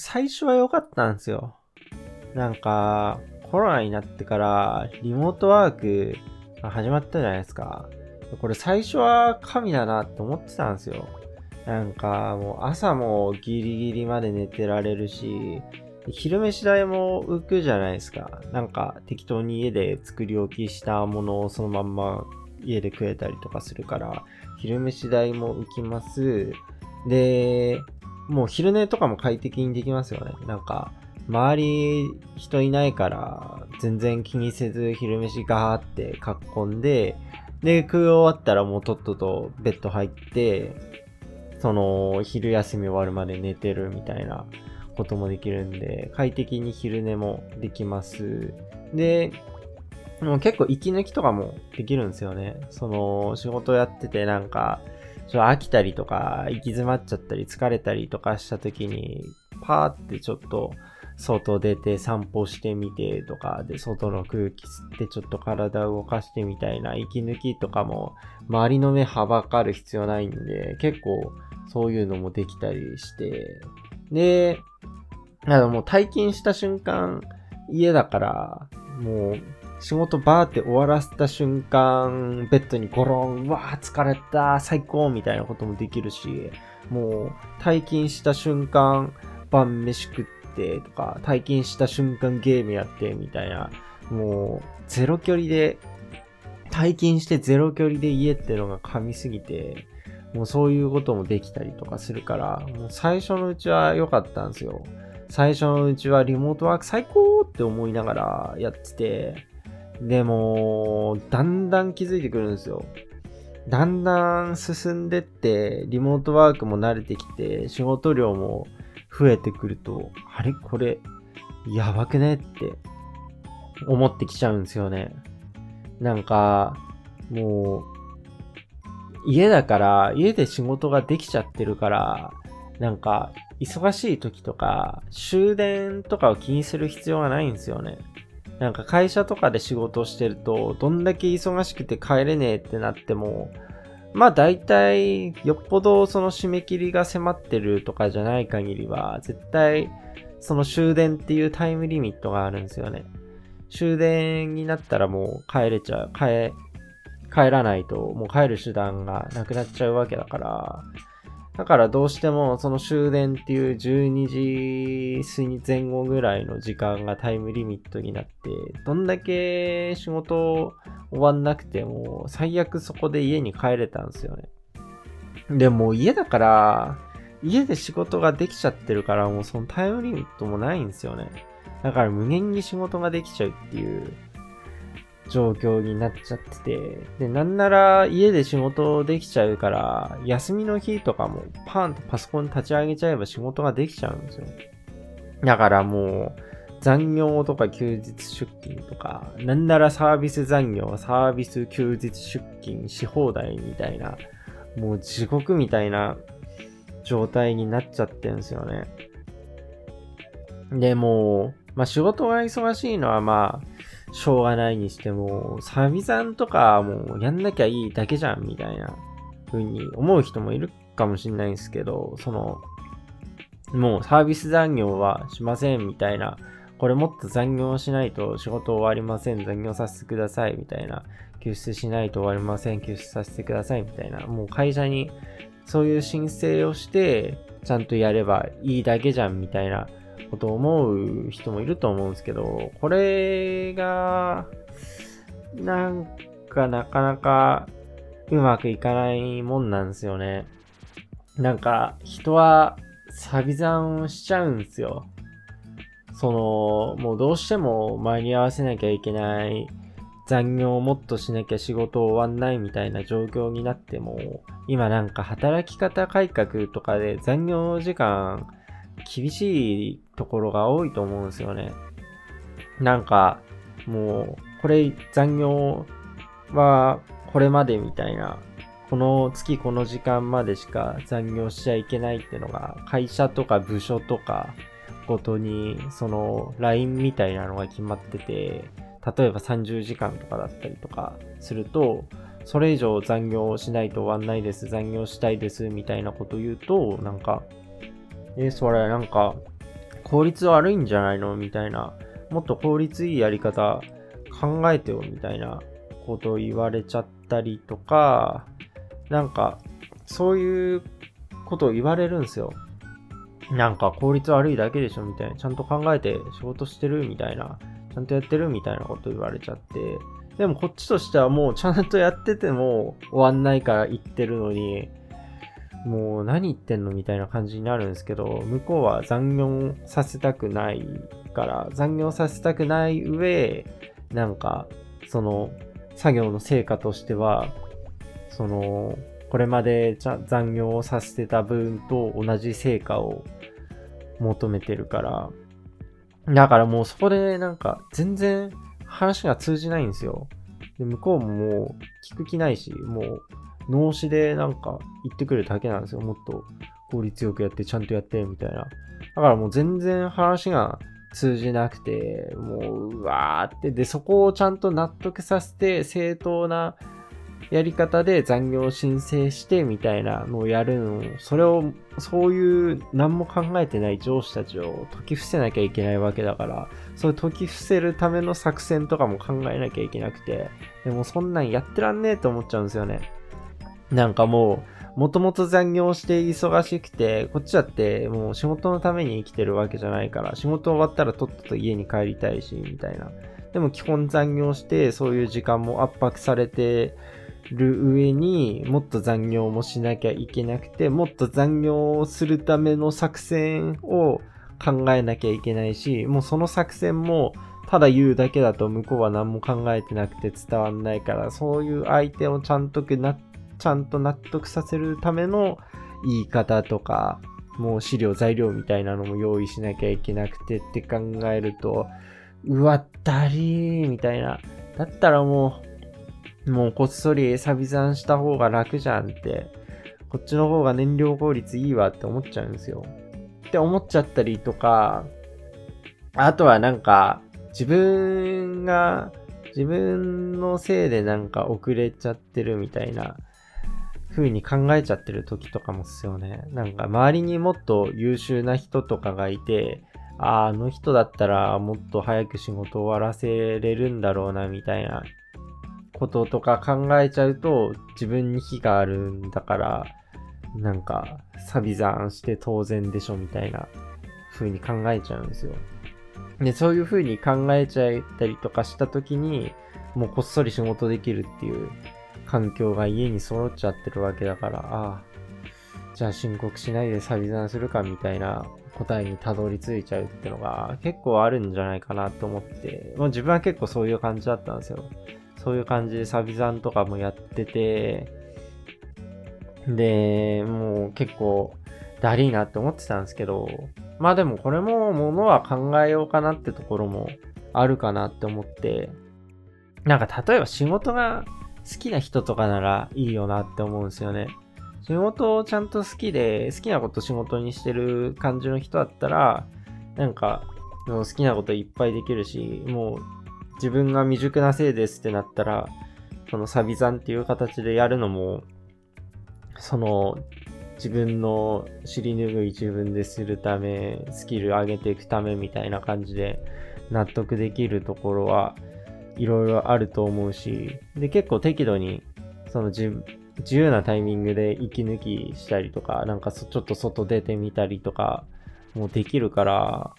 最初は良かったんですよ。なんか、コロナになってからリモートワークが始まったじゃないですか。これ最初は神だなって思ってたんですよ。なんかもう朝もギリギリまで寝てられるし、昼飯代も浮くじゃないですか。なんか適当に家で作り置きしたものをそのまんま家で食えたりとかするから、昼飯代も浮きます。で、もう昼寝とかも快適にできますよね。なんか、周り人いないから全然気にせず昼飯ガーって囲んで、で、食い終わったらもうとっととベッド入って、その昼休み終わるまで寝てるみたいなこともできるんで、快適に昼寝もできます。で、もう結構息抜きとかもできるんですよね。その仕事やっててなんか、ちょっと飽きたりとか、行き詰まっちゃったり疲れたりとかした時に、パーってちょっと外出て散歩してみてとか、で、外の空気吸ってちょっと体を動かしてみたいな息抜きとかも、周りの目はばかる必要ないんで、結構そういうのもできたりして、で、あのもう退勤した瞬間、家だから、もう仕事バーって終わらせた瞬間、ベッドにゴロン、うわー疲れた、最高みたいなこともできるし、もう退勤した瞬間、晩飯食って、とか、体験した瞬間ゲームやってみたいな、もうゼロ距離で、体験してゼロ距離で家ってのが噛みすぎて、もうそういうこともできたりとかするから、もう最初のうちは良かったんですよ。最初のうちはリモートワーク最高って思いながらやってて、でも、だんだん気づいてくるんですよ。だんだん進んでって、リモートワークも慣れてきて、仕事量も増えてくると、あれ？これ、やばくね？って思ってきちゃうんですよね。なんか、もう、家だから、家で仕事ができちゃってるから、なんか、忙しい時とか、終電とかを気にする必要がないんですよね。なんか会社とかで仕事をしてると、どんだけ忙しくて帰れねえってなっても、まあ大体、よっぽどその締め切りが迫ってるとかじゃない限りは、絶対、その終電っていうタイムリミットがあるんですよね。終電になったらもう帰れちゃう、帰、帰らないともう帰る手段がなくなっちゃうわけだから、だからどうしてもその終電っていう12時過ぎ前後ぐらいの時間がタイムリミットになって、どんだけ仕事終わんなくても最悪そこで家に帰れたんですよね。でも家だから、家で仕事ができちゃってるからもうそのタイムリミットもないんですよね。だから無限に仕事ができちゃうっていう状況になっちゃってて、で、なんなら家で仕事できちゃうから、休みの日とかもパンとパソコン立ち上げちゃえば仕事ができちゃうんですよ。だからもう、残業とか休日出勤とか、なんならサービス残業、サービス休日出勤し放題みたいな、もう地獄みたいな状態になっちゃってんですよね。で、も、まあ仕事が忙しいのはまあ、しょうがないにしても、サビ残とかもうやんなきゃいいだけじゃんみたいな風に思う人もいるかもしれないんですけど、その、もうサービス残業はしませんみたいな、これもっと残業しないと仕事終わりません、残業させてくださいみたいな、救出しないと終わりません、救出させてくださいみたいな、もう会社にそういう申請をして、ちゃんとやればいいだけじゃんみたいなことを思う人もいると思うんですけど、これが、なんかなかなかうまくいかないもんなんですよね。なんか人はサビ残しちゃうんですよ。その、もうどうしても間に合わせなきゃいけない残業をもっとしなきゃ仕事終わんないみたいな状況になっても、今なんか働き方改革とかで残業時間厳しいところが多いと思うんですよね。なんか、もう、これ残業はこれまでみたいな、この月この時間までしか残業しちゃいけないっていうのが、会社とか部署とかごとに、その LINE みたいなのが決まってて、例えば30時間とかだったりとかすると、それ以上残業しないと終わんないです、残業したいですみたいなこと言うと、なんか、え、それなんか、効率悪いんじゃないの？みたいな。もっと効率いいやり方考えてよみたいなことを言われちゃったりとか、なんか、そういうことを言われるんですよ。なんか効率悪いだけでしょみたいな。ちゃんと考えて仕事してるみたいな。ちゃんとやってるみたいなこと言われちゃって。でもこっちとしてはもうちゃんとやってても終わんないから言ってるのに、もう何言ってんのみたいな感じになるんですけど、向こうは残業させたくないから、残業させたくない上、なんか、その、作業の成果としては、その、これまで残業をさせてた分と同じ成果を求めてるから、だからもうそこでなんか全然話が通じないんですよ。で、向こうももう聞く気ないし、もう脳死でなんか言ってくるだけなんですよ。もっと効率よくやって、ちゃんとやって、みたいな。だからもう全然話が通じなくて、もう、うわーって、で、そこをちゃんと納得させて、正当なやり方で残業申請してみたいなのをやるのを、それを、そういう何も考えてない上司たちを解き伏せなきゃいけないわけだから、そういう解き伏せるための作戦とかも考えなきゃいけなくて、でもそんなんやってらんねえと思っちゃうんですよね。なんかもう、もともと残業して忙しくて、こっちだってもう仕事のために生きてるわけじゃないから、仕事終わったらとっとと家に帰りたいし、みたいな。でも基本残業して、そういう時間も圧迫されてる上にもっと残業もしなきゃいけなくて、もっと残業をするための作戦を考えなきゃいけないし、もうその作戦もただ言うだけだと向こうは何も考えてなくて伝わんないから、そういう相手をちゃんとなちゃんと納得させるための言い方とか、もう資料、材料みたいなのも用意しなきゃいけなくてって考えると、うわったりーみたいな。だったらもう、もうこっそりサビ残した方が楽じゃんって、こっちの方が燃料効率いいわって思っちゃうんですよ。って思っちゃったりとか、あとはなんか、自分が、自分のせいでなんか遅れちゃってるみたいな風に考えちゃってる時とかもっすよね。なんか周りにもっと優秀な人とかがいて、ああの人だったらもっと早く仕事終わらせれるんだろうなみたいなこととか考えちゃうと自分に非があるんだからなんか錆び残して当然でしょみたいな風に考えちゃうんですよ。で、そういう風に考えちゃったりとかした時にもうこっそり仕事できるっていう環境が家に揃っちゃってるわけだから、ああ、じゃあ申告しないでサビ残するかみたいな答えにたどり着いちゃうってのが結構あるんじゃないかなと思って、まあ、自分は結構そういう感じだったんですよ。そういう感じでサビ残とかもやってて、で、もう結構だりーなって思ってたんですけど、まあでもこれもものは考えようかなってところもあるかなって思って、なんか例えば仕事が好きな人とかならいいよなって思うんですよね。仕事をちゃんと好きで、好きなこと仕事にしてる感じの人だったら、なんか、好きなこといっぱいできるし、もう自分が未熟なせいですってなったら、そのサビ残っていう形でやるのも、その自分の尻拭い自分でするため、スキル上げていくためみたいな感じで納得できるところはいろいろあると思うし、で、結構適度に、その自自由なタイミングで息抜きしたりとか、なんかちょっと外出てみたりとか、もうできるから、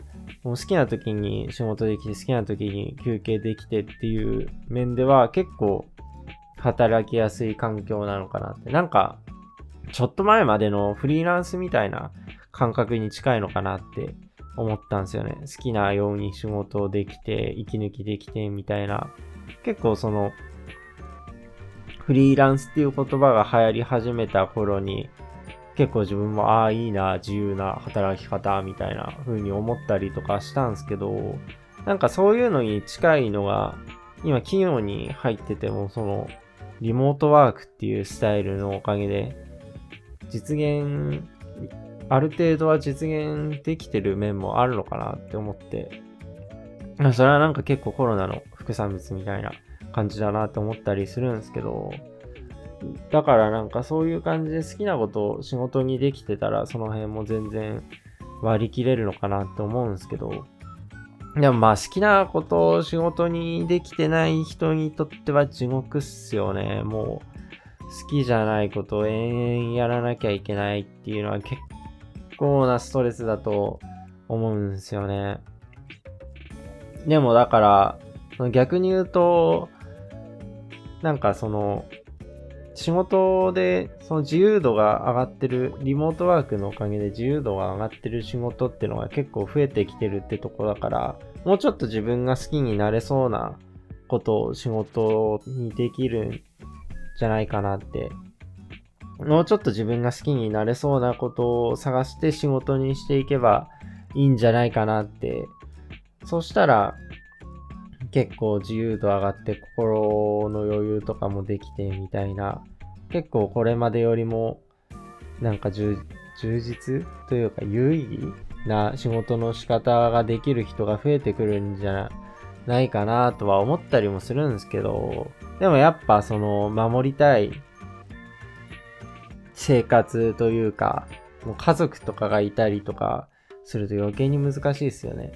もう好きな時に仕事できて、好きな時に休憩できてっていう面では結構働きやすい環境なのかなって。なんか、ちょっと前までのフリーランスみたいな感覚に近いのかなって思ったんですよね。好きなように仕事できて、息抜きできてみたいな。結構その、フリーランスっていう言葉が流行り始めた頃に、結構自分も、ああ、いいな、自由な働き方、みたいな風に思ったりとかしたんですけど、なんかそういうのに近いのが、今企業に入ってても、その、リモートワークっていうスタイルのおかげで、実現ある程度は実現できてる面もあるのかなって思って、それはなんか結構コロナの副産物みたいな感じだなって思ったりするんですけど、だからなんかそういう感じで好きなことを仕事にできてたらその辺も全然割り切れるのかなって思うんですけど、でもまあ好きなことを仕事にできてない人にとっては地獄っすよね。もう好きじゃないことを延々やらなきゃいけないっていうのは結構なストレスだと思うんですよね。でもだから、逆に言うと、なんかその、仕事でその自由度が上がってる、リモートワークのおかげで自由度が上がってる仕事っていうのが結構増えてきてるってとこだから、もうちょっと自分が好きになれそうなことを仕事にできるんじゃないかなって。もうちょっと自分が好きになれそうなことを探して仕事にしていけばいいんじゃないかなって。そしたら、結構自由度上がって心の余裕とかもできてみたいな、結構これまでよりもなんか充実というか有意義な仕事の仕方ができる人が増えてくるんじゃないかなとは思ったりもするんですけど、でもやっぱその守りたい生活というか、もう家族とかがいたりとかすると余計に難しいですよね。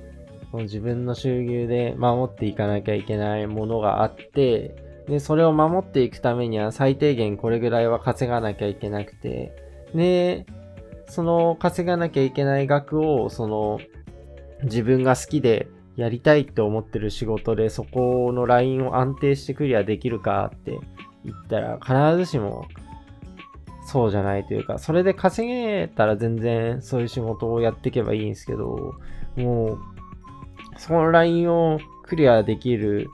その自分の収入で守っていかなきゃいけないものがあって、で、それを守っていくためには最低限これぐらいは稼がなきゃいけなくて、で、その稼がなきゃいけない額を、その自分が好きでやりたいって思ってる仕事でそこのラインを安定してクリアできるかって言ったら必ずしもそうじゃないというか、それで稼げたら全然そういう仕事をやっていけばいいんですけど、もうそのラインをクリアできる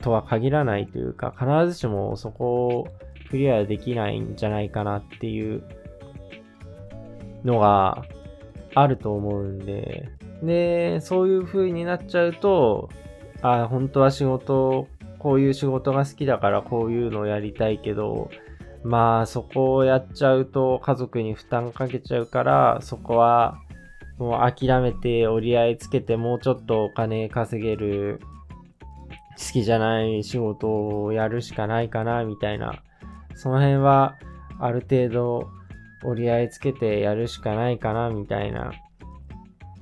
とは限らないというか、必ずしもそこをクリアできないんじゃないかなっていうのがあると思うんで、で、そういう風になっちゃうと、あ、本当は仕事、こういう仕事が好きだからこういうのをやりたいけど、まあそこをやっちゃうと家族に負担かけちゃうから、そこはもう諦めて折り合いつけてもうちょっとお金稼げる好きじゃない仕事をやるしかないかなみたいなその辺はある程度折り合いつけてやるしかないかなみたいな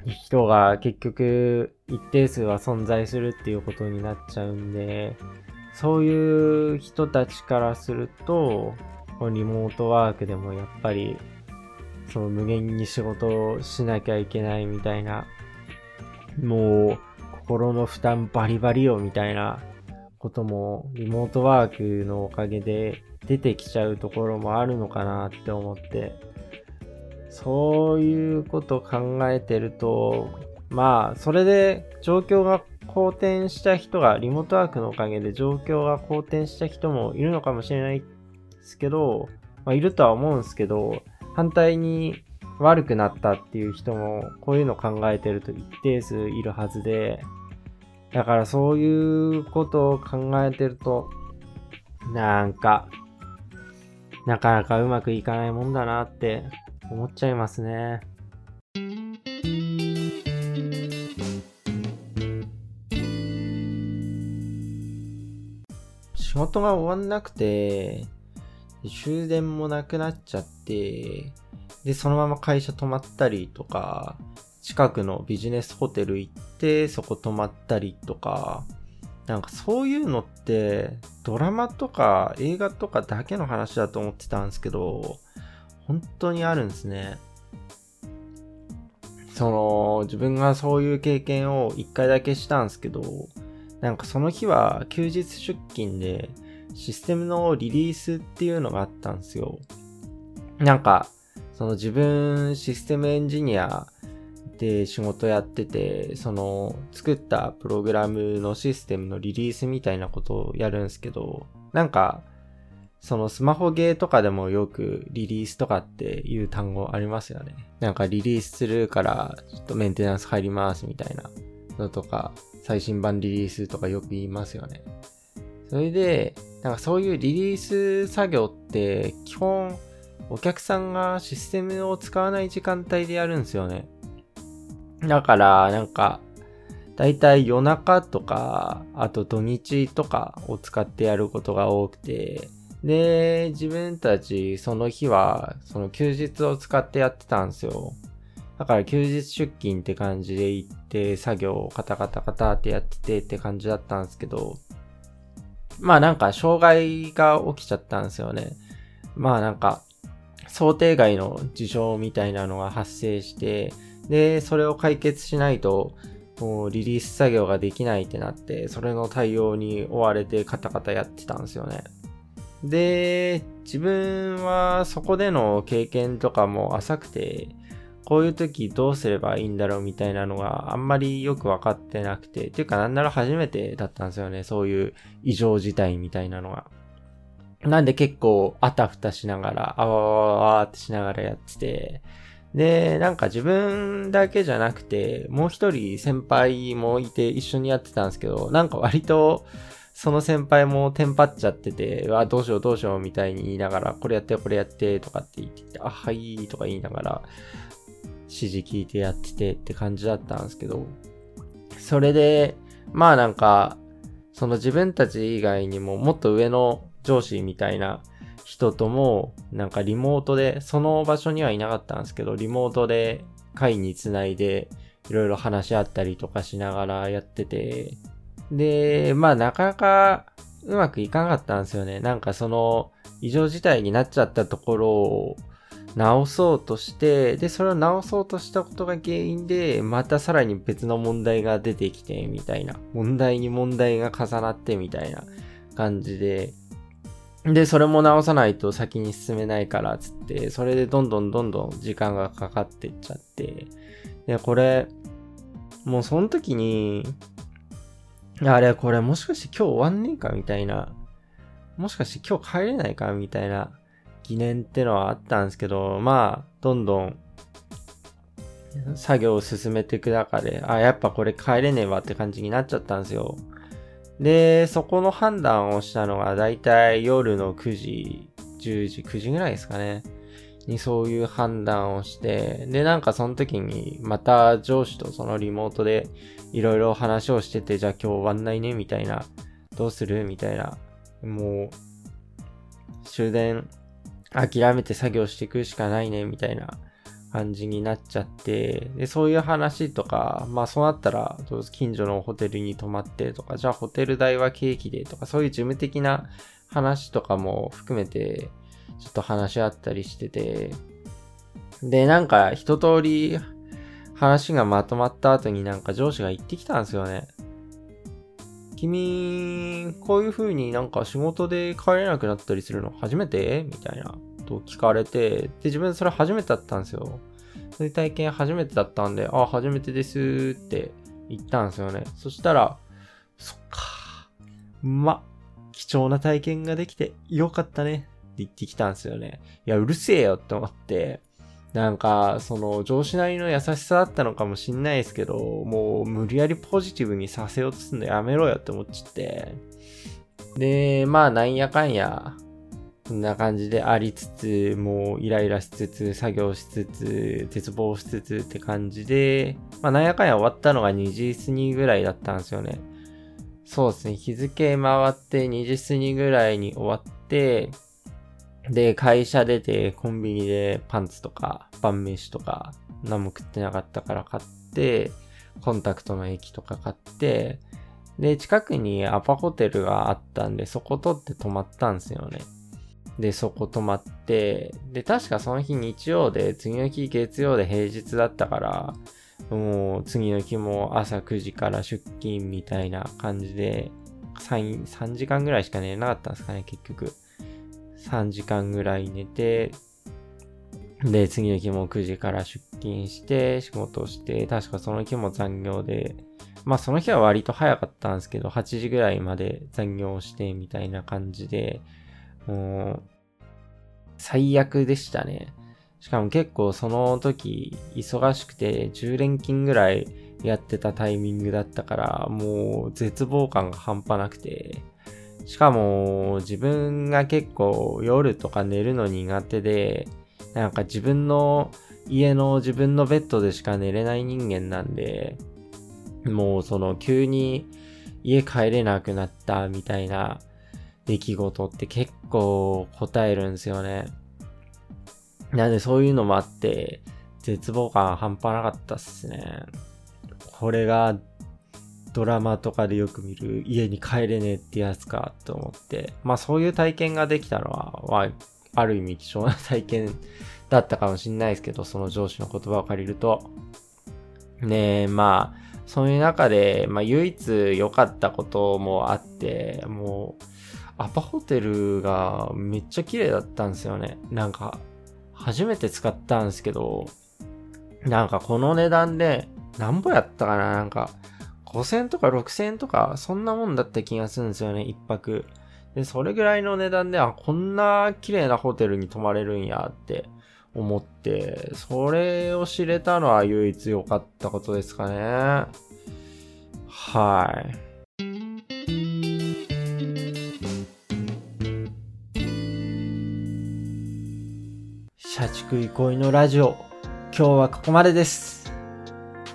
人が結局一定数は存在するっていうことになっちゃうんでそういう人たちからするとリモートワークでもやっぱりその無限に仕事をしなきゃいけないみたいな、もう心の負担バリバリよみたいなこともリモートワークのおかげで出てきちゃうところもあるのかなって思って、そういうこと考えてると、まあ、それで状況が好転した人が、リモートワークのおかげで状況が好転した人もいるのかもしれないですけど、まあ、いるとは思うんですけど、反対に悪くなったっていう人もこういうの考えてると一定数いるはずで、だからそういうことを考えてると、なんか、なかなかうまくいかないもんだなって思っちゃいますね。仕事が終わんなくて、終電もなくなっちゃって、で、そのまま会社泊まったりとか、近くのビジネスホテル行って、そこ泊まったりとか、なんかそういうのってドラマとか映画とかだけの話だと思ってたんですけど、本当にあるんですね。その、自分がそういう経験を一回だけしたんですけど、なんかその日は休日出勤で、システムのリリースっていうのがあったんですよ。なんか、その自分システムエンジニアで仕事やってて、その作ったプログラムのシステムのリリースみたいなことをやるんですけど、なんか、そのスマホゲーとかでもよくリリースとかっていう単語ありますよね。なんかリリースするからちょっとメンテナンス入りますみたいなのとか、最新版リリースとかよく言いますよね。それで、なんかそういうリリース作業って基本お客さんがシステムを使わない時間帯でやるんですよね。だからなんかだいたい夜中とかあと土日とかを使ってやることが多くてで自分たちその日はその休日を使ってやってたんですよ。だから休日出勤って感じで行って作業をカタカタカタってやっててって感じだったんですけど、まあなんか障害が起きちゃったんですよね。まあなんか想定外の事象みたいなのが発生して、で、それを解決しないと、もうリリース作業ができないってなって、それの対応に追われてカタカタやってたんですよね。で、自分はそこでの経験とかも浅くて、こういう時どうすればいいんだろうみたいなのがあんまりよくわかってなくて、っていうかなんなら初めてだったんですよね。そういう異常事態みたいなのが。なんで結構あたふたしながら、あわわわってしながらやってて、で、なんか自分だけじゃなくて、もう一人先輩もいて一緒にやってたんですけど、なんか割と、その先輩もテンパっちゃってて、あ、どうしようどうしようみたいに言いながら、これやってこれやってとかって言って、あ、はいとか言いながら、指示聞いてやっててって感じだったんですけど、それで、まあなんか、その自分たち以外にももっと上の上司みたいな人とも、なんかリモートで、その場所にはいなかったんですけど、リモートで会につないで、いろいろ話し合ったりとかしながらやってて、で、まあなかなかうまくいかなかったんですよね。なんかその異常事態になっちゃったところを直そうとして、で、それを直そうとしたことが原因で、またさらに別の問題が出てきて、みたいな。問題に問題が重なって、みたいな感じで、で、それも直さないと先に進めないから、つって、それでどんどんどんどん時間がかかってっちゃって、で、これ、もうその時に、あれ、これもしかして今日終わんねえかみたいな、もしかして今日帰れないかみたいな疑念ってのはあったんですけど、まあ、どんどん作業を進めていく中で、あ、やっぱこれ帰れねえわって感じになっちゃったんですよ。で、そこの判断をしたのがだいたい夜の9時、10時、9時ぐらいですかね。にそういう判断をして、で、なんかその時にまた上司とそのリモートでいろいろ話をしてて、じゃあ今日終わんないねみたいな、どうする？みたいな。もう、終電諦めて作業していくしかないねみたいな感じになっちゃって、で、そういう話とか、まあそうなったら、近所のホテルに泊まってとか、じゃあホテル代はケーキでとか、そういう事務的な話とかも含めて、ちょっと話し合ったりしてて、で、なんか一通り話がまとまった後になんか上司が言ってきたんですよね。君、こういう風になんか仕事で帰れなくなったりするの初めて？みたいな。と聞かれて、で、自分それ初めてだったんですよ。そういう体験初めてだったんで、あ、初めてですって言ったんですよね。そしたら、そっか。ま、貴重な体験ができてよかったねって言ってきたんですよね。いや、うるせえよって思って、なんか、その上司なりの優しさだったのかもしんないですけど、もう無理やりポジティブにさせようとすんのやめろよって思っちゃって。で、まあなんやかんや、こんな感じでありつつ、もうイライラしつつ、作業しつつ、絶望しつつって感じで、まあなんやかんや終わったのが2時過ぎぐらいだったんですよね。そうですね。日付回って2時過ぎぐらいに終わって、で、会社出てコンビニでパンツとか晩飯とか何も食ってなかったから買って、コンタクトの液とか買って、で、近くにアパホテルがあったんで、そこ取って泊まったんですよね。で、そこ泊まって、で、確かその日日曜で、次の日月曜で平日だったから、もう次の日も朝9時から出勤みたいな感じで、3, 3時間ぐらいしか寝れなかったんですかね、結局。3時間ぐらい寝て、で、次の日も9時から出勤して、仕事をして、確かその日も残業で、まあその日は割と早かったんですけど、8時ぐらいまで残業してみたいな感じで、もう、最悪でしたね。しかも結構その時、忙しくて10連勤ぐらいやってたタイミングだったから、もう絶望感が半端なくて、しかも自分が結構夜とか寝るの苦手で、なんか自分の家の自分のベッドでしか寝れない人間なんで、もうその急に家帰れなくなったみたいな出来事って結構答えるんですよね。なんでそういうのもあって、絶望感半端なかったっすね。これがドラマとかでよく見る家に帰れねえってやつかと思って、まあそういう体験ができたのは、まあ、ある意味貴重な体験だったかもしんないですけど、その上司の言葉を借りると。ねえ、まあ、そういう中で、まあ唯一良かったこともあって、もう、アパホテルがめっちゃ綺麗だったんですよね。なんか、初めて使ったんですけど、なんかこの値段で、なんぼやったかななんか、5000とか6000とか、そんなもんだった気がするんですよね、一泊。で、それぐらいの値段で、あ、こんな綺麗なホテルに泊まれるんやって思って、それを知れたのは唯一良かったことですかね。はい。社畜憩いのラジオ、今日はここまでです。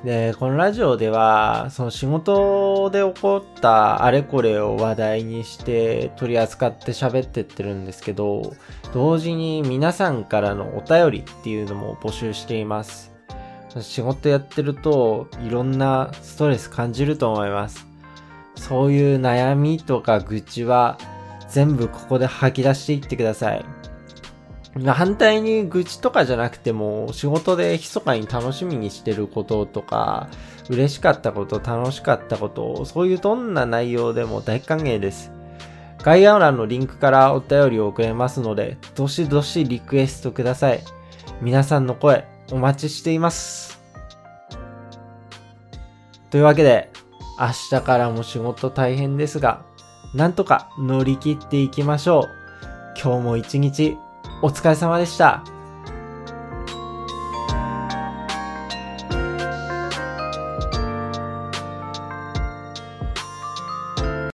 で、このラジオでは、その仕事で起こったあれこれを話題にして取り扱って喋ってってるんですけど、同時に皆さんからのお便りっていうのも募集しています。仕事やってるといろんなストレス感じると思います。そういう悩みとか愚痴は全部ここで吐き出していってください。反対に愚痴とかじゃなくても、仕事で密かに楽しみにしてることとか、嬉しかったこと、楽しかったこと、そういうどんな内容でも大歓迎です。概要欄のリンクからお便りを送れますので、どしどしリクエストください。皆さんの声、お待ちしています。というわけで、明日からも仕事大変ですが、なんとか乗り切っていきましょう。今日も一日お疲れ様でした。